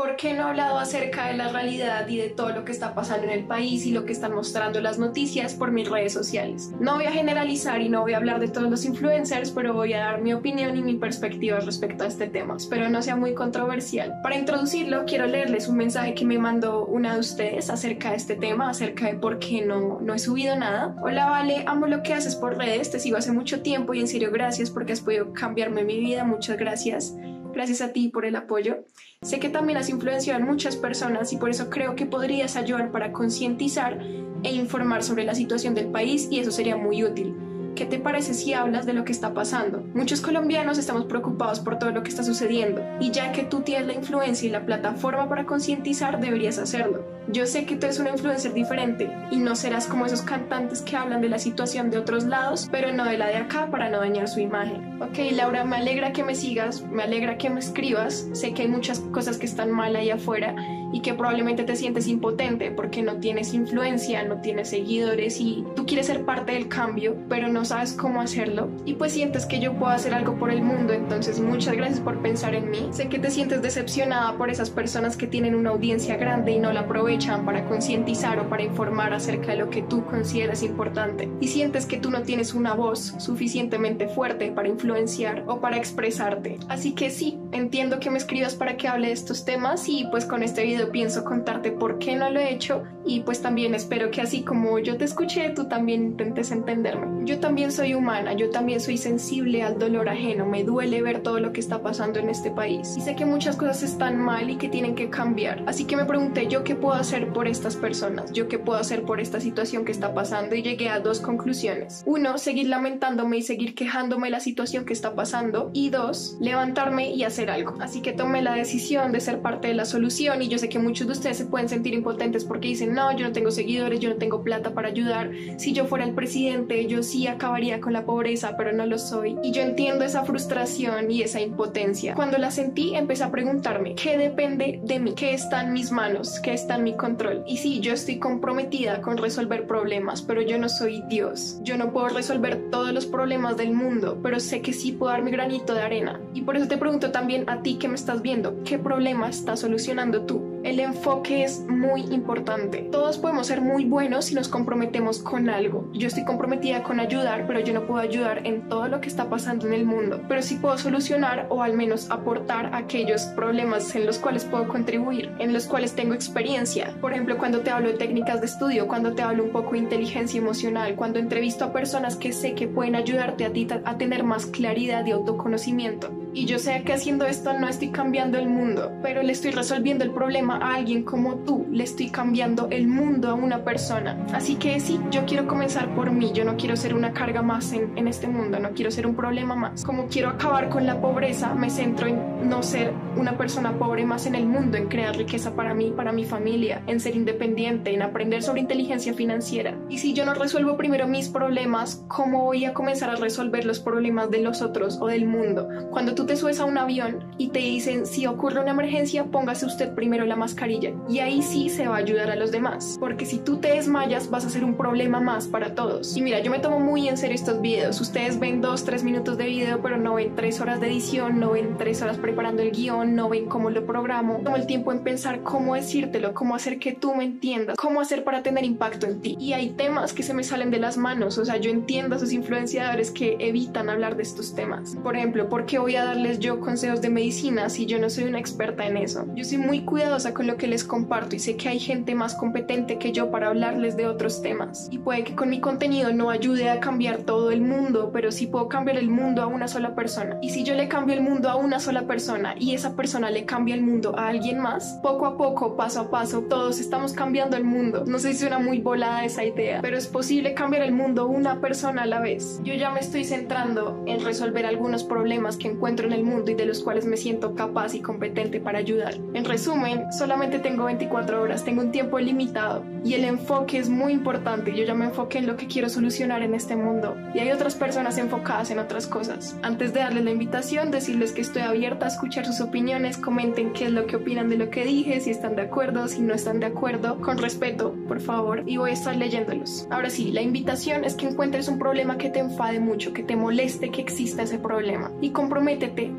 ¿Por qué no he hablado acerca de la realidad y de todo lo que está pasando en el país y lo que están mostrando las noticias por mis redes sociales? No voy a generalizar y no voy a hablar de todos los influencers, pero voy a dar mi opinión y mi perspectiva respecto a este tema. Espero no sea muy controversial. Para introducirlo, quiero leerles un mensaje que me mandó una de ustedes acerca de este tema, acerca de por qué no, no he subido nada. Hola, Vale, amo lo que haces por redes, te sigo hace mucho tiempo y en serio gracias porque has podido cambiarme mi vida. Muchas gracias. Gracias a ti por el apoyo. Sé que también has influenciado a muchas personas y por eso creo que podrías ayudar para concientizar e informar sobre la situación del país y eso sería muy útil. ¿Qué te parece si hablas de lo que está pasando? Muchos colombianos estamos preocupados por todo lo que está sucediendo y ya que tú tienes la influencia y la plataforma para concientizar, deberías hacerlo. Yo sé que tú eres una influencer diferente y no serás como esos cantantes que hablan de la situación de otros lados, pero no de la de acá para no dañar su imagen. Ok, Laura, me alegra que me sigas, me alegra que me escribas. Sé que hay muchas cosas que están mal ahí afuera y que probablemente te sientes impotente porque no tienes influencia, no tienes seguidores y tú quieres ser parte del cambio, pero no sabes cómo hacerlo y pues sientes que yo puedo hacer algo por el mundo, entonces muchas gracias por pensar en mí. Sé que te sientes decepcionada por esas personas que tienen una audiencia grande y no la aprovechan para concientizar o para informar acerca de lo que tú consideras importante y sientes que tú no tienes una voz suficientemente fuerte para influenciar o para expresarte. Así que sí, entiendo que me escribas para que hable de estos temas y pues con este video pienso contarte por qué no lo he hecho y pues también espero que así como yo te escuché, tú también intentes entenderme. Soy humana, yo también soy sensible al dolor ajeno, me duele ver todo lo que está pasando en este país. Y sé que muchas cosas están mal y que tienen que cambiar. Así que me pregunté, ¿yo qué puedo hacer por estas personas? ¿Yo qué puedo hacer por esta situación que está pasando? Y llegué a dos conclusiones. Uno, seguir lamentándome y seguir quejándome de la situación que está pasando. Y dos, levantarme y hacer algo. Así que tomé la decisión de ser parte de la solución y yo sé que muchos de ustedes se pueden sentir impotentes porque dicen, no, yo no tengo seguidores, yo no tengo plata para ayudar. Si yo fuera el presidente, yo sí acabo con la pobreza, pero no lo soy. Y yo entiendo esa frustración y esa impotencia. Cuando la sentí, empecé a preguntarme, ¿qué depende de mí? ¿Qué está en mis manos? ¿Qué está en mi control? Y sí, yo estoy comprometida con resolver problemas, pero yo no soy Dios. Yo no puedo resolver todos los problemas del mundo, pero sé que sí puedo dar mi granito de arena. Y por eso te pregunto también a ti que me estás viendo, ¿qué problema estás solucionando tú? El enfoque es muy importante. Todos podemos ser muy buenos si nos comprometemos con algo. Yo estoy comprometida con ayudar, pero yo no puedo ayudar en todo lo que está pasando en el mundo. Pero sí puedo solucionar o al menos aportar aquellos problemas en los cuales puedo contribuir, en los cuales tengo experiencia. Por ejemplo, cuando te hablo de técnicas de estudio, cuando te hablo un poco de inteligencia emocional, cuando entrevisto a personas que sé que pueden ayudarte a ti a tener más claridad y autoconocimiento. Y yo sé que haciendo esto no estoy cambiando el mundo, pero le estoy resolviendo el problema a alguien como tú, le estoy cambiando el mundo a una persona. Así que sí, yo quiero comenzar por mí, yo no quiero ser una carga más en, en este mundo, no quiero ser un problema más. Como quiero acabar con la pobreza, me centro en no ser una persona pobre más en el mundo, en crear riqueza para mí, para mi familia, en ser independiente, en aprender sobre inteligencia financiera. Y si yo no resuelvo primero mis problemas, ¿cómo voy a comenzar a resolver los problemas de los otros o del mundo? Cuando tú te subes a un avión y te dicen si ocurre una emergencia, póngase usted primero la mascarilla. Y ahí sí se va a ayudar a los demás. Porque si tú te desmayas, vas a ser un problema más para todos. Y mira, yo me tomo muy en serio estos videos. Ustedes ven dos, tres minutos de video, pero no ven tres horas de edición, no ven tres horas preparando el guion, no ven cómo lo programo. Tomo el tiempo en pensar cómo decírtelo, cómo hacer que tú me entiendas, cómo hacer para tener impacto en ti. Y hay temas que se me salen de las manos. O sea, yo entiendo a esos influenciadores que evitan hablar de estos temas. Por ejemplo, ¿por qué voy a darles yo consejos de medicina si yo no soy una experta en eso? Yo soy muy cuidadosa con lo que les comparto y sé que hay gente más competente que yo para hablarles de otros temas. Y puede que con mi contenido no ayude a cambiar todo el mundo, pero sí puedo cambiar el mundo a una sola persona. Y si yo le cambio el mundo a una sola persona y esa persona le cambia el mundo a alguien más, poco a poco, paso a paso, todos estamos cambiando el mundo. No sé si suena muy volada esa idea, pero es posible cambiar el mundo una persona a la vez. Yo ya me estoy centrando en resolver algunos problemas que encuentro en el mundo y de los cuales me siento capaz y competente para ayudar. En resumen, solamente tengo 24 horas, tengo un tiempo limitado y el enfoque es muy importante. Yo ya me enfoqué en lo que quiero solucionar en este mundo y hay otras personas enfocadas en otras cosas. Antes de darles la invitación, decirles que estoy abierta escuchar sus opiniones, comenten qué es lo que opinan de lo que dije, si están de acuerdo, si no están de acuerdo, con respeto, por favor, y voy a estar leyéndolos. Ahora sí, la invitación es que encuentres un problema que te enfade mucho, que te moleste que exista ese problema y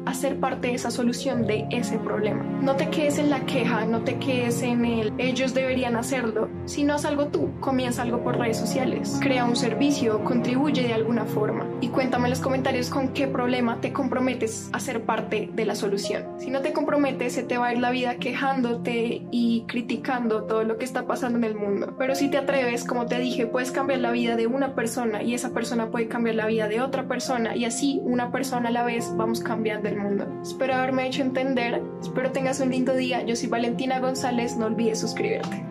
a ser parte de esa solución de ese problema. No te quedes en la queja, no te quedes en el ellos deberían hacerlo. Si no es algo tú, comienza algo por redes sociales. Crea un servicio, contribuye de alguna forma y cuéntame en los comentarios con qué problema te comprometes a ser parte de la solución. Si no te comprometes, se te va a ir la vida quejándote y criticando todo lo que está pasando en el mundo. Pero si te atreves, como te dije, puedes cambiar la vida de una persona y esa persona puede cambiar la vida de otra persona y así una persona a la vez vamos cambiando mundo. Espero haberme hecho entender, espero tengas un lindo día. Yo soy Valentina González, no olvides suscribirte.